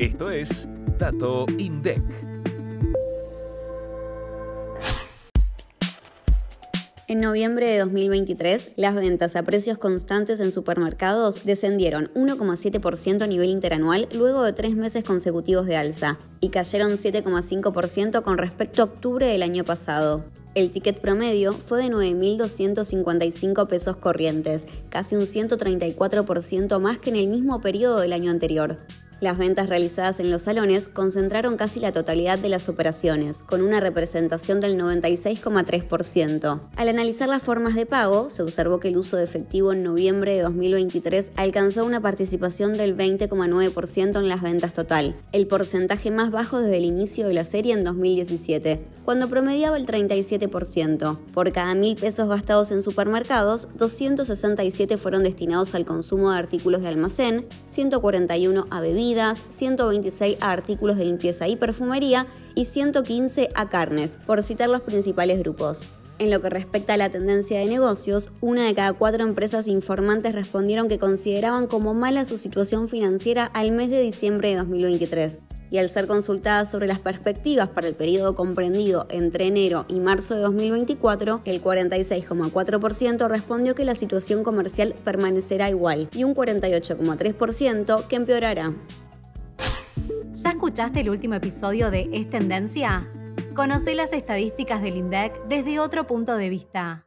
Esto es Dato INDEC. En noviembre de 2023, las ventas a precios constantes en supermercados descendieron 1,7% a nivel interanual luego de tres meses consecutivos de alza y cayeron 7,5% con respecto a octubre del año pasado. El ticket promedio fue de 9.255 pesos corrientes, casi un 134% más que en el mismo periodo del año anterior. Las ventas realizadas en los salones concentraron casi la totalidad de las operaciones, con una representación del 96,3%. Al analizar las formas de pago, se observó que el uso de efectivo en noviembre de 2023 alcanzó una participación del 20,9% en las ventas total, el porcentaje más bajo desde el inicio de la serie en 2017, cuando promediaba el 37%. Por cada mil pesos gastados en supermercados, 267 fueron destinados al consumo de artículos de almacén, 141 a bebidas, 126 a artículos de limpieza y perfumería y 115 a carnes, por citar los principales grupos. En lo que respecta a la tendencia de negocios, una de cada cuatro empresas informantes respondieron que consideraban como mala su situación financiera al mes de diciembre de 2023. Y al ser consultadas sobre las perspectivas para el periodo comprendido entre enero y marzo de 2024, el 46,4% respondió que la situación comercial permanecerá igual y un 48,3% que empeorará. ¿Ya escuchaste el último episodio de Es Tendencia? Conoce las estadísticas del INDEC desde otro punto de vista.